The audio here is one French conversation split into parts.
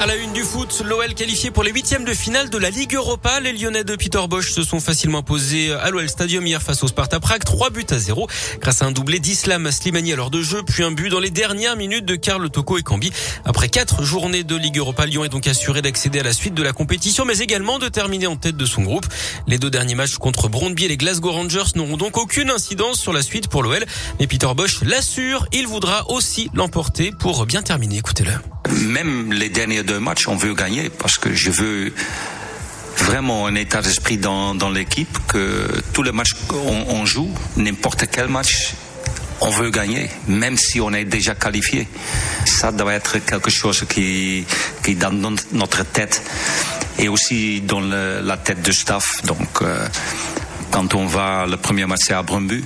À la une du foot, l'OL qualifié pour les huitièmes de finale de la Ligue Europa. Les Lyonnais de Peter Bosch se sont facilement imposés à l'OL Stadium hier face au Sparta Prague. 3 buts à 0 grâce à un doublé d'Islam Slimani à l'heure de jeu, puis un but dans les dernières minutes de Karl Toko et Cambi. Après quatre journées de Ligue Europa, Lyon est donc assuré d'accéder à la suite de la compétition, mais également de terminer en tête de son groupe. Les deux derniers matchs contre Brondby et les Glasgow Rangers n'auront donc aucune incidence sur la suite pour l'OL. Mais Peter Bosch l'assure, il voudra aussi l'emporter pour bien terminer. Écoutez-le. Même les derniers deux matchs, on veut gagner parce que je veux vraiment un état d'esprit dans, dans l'équipe que tous les matchs qu'on on joue, n'importe quel match, on veut gagner, même si on est déjà qualifié. Ça doit être quelque chose qui, qui dans notre tête et aussi dans le, la tête du staff. Donc, euh, quand on va, le premier match à Brumbu,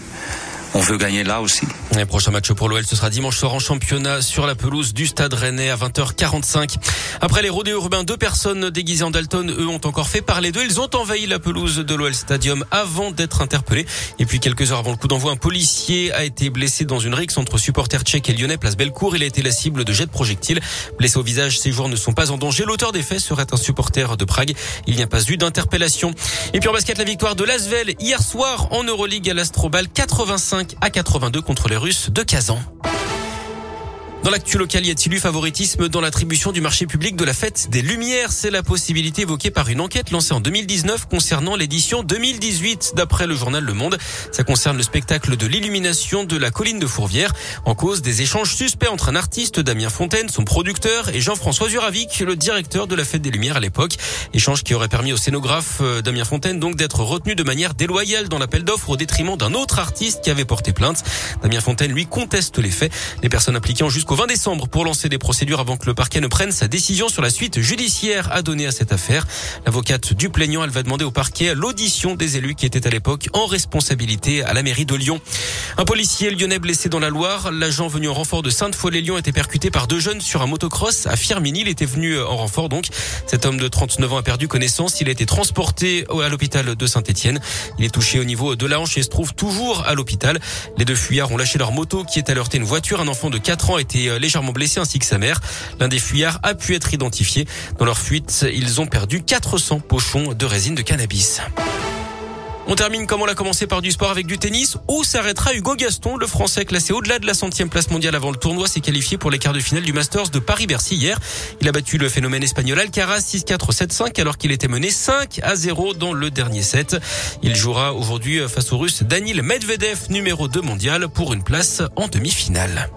on veut gagner là aussi. Le prochain match pour l'OL, ce sera dimanche soir en championnat sur la pelouse du Stade Rennais à 20h45. Après les rodéos urbains, deux personnes déguisées en Dalton, eux, ont encore fait parler d'eux. Ils ont envahi la pelouse de l'OL Stadium avant d'être interpellés. Et puis quelques heures avant le coup d'envoi, un policier a été blessé dans une rixe entre supporters tchèques et lyonnais, place Bellecour. Il a été la cible de jets de projectiles. Blessé au visage, ses joueurs ne sont pas en danger. L'auteur des faits serait un supporter de Prague. Il n'y a pas eu d'interpellation. Et puis en basket, la victoire de Lasvel hier soir en Euroleague à l'Astrobal 85 à 82 contre les de Kazan. Dans l'actu local, y a-t-il eu favoritisme dans l'attribution du marché public de la fête des Lumières? C'est la possibilité évoquée par une enquête lancée en 2019 concernant l'édition 2018 d'après le journal Le Monde. Ça concerne le spectacle de l'illumination de la colline de Fourvière en cause des échanges suspects entre un artiste, Damien Fontaine, son producteur, et Jean-François Zuravic, le directeur de la fête des Lumières à l'époque. Échange qui aurait permis au scénographe euh, Damien Fontaine donc d'être retenu de manière déloyale dans l'appel d'offres au détriment d'un autre artiste qui avait porté plainte. Damien Fontaine lui conteste les faits. Les personnes impliquées jusqu'au 20 décembre pour lancer des procédures avant que le parquet ne prenne sa décision sur la suite judiciaire à donner à cette affaire. L'avocate du plaignant, elle va demander au parquet l'audition des élus qui étaient à l'époque en responsabilité à la mairie de Lyon. Un policier lyonnais blessé dans la Loire. L'agent venu en renfort de Sainte-Foy-les-Lyons était percuté par deux jeunes sur un motocross à Firminy. Il était venu en renfort donc. Cet homme de 39 ans a perdu connaissance. Il a été transporté à l'hôpital de Saint-Etienne. Il est touché au niveau de la hanche et se trouve toujours à l'hôpital. Les deux fuyards ont lâché leur moto qui est à une voiture. Un enfant de 4 ans a été euh, légèrement blessé ainsi que sa mère. L'un des fuyards a pu être identifié. Dans leur fuite, ils ont perdu 400 pochons de résine de cannabis. On termine comme on l'a commencé par du sport avec du tennis où s'arrêtera Hugo Gaston, le français classé au-delà de la centième place mondiale avant le tournoi, s'est qualifié pour les quarts de finale du Masters de Paris-Bercy hier. Il a battu le phénomène espagnol Alcaraz 6-4, 7-5 alors qu'il était mené 5 à 0 dans le dernier set. Il jouera aujourd'hui face au russe Danil Medvedev, numéro 2 mondial, pour une place en demi-finale.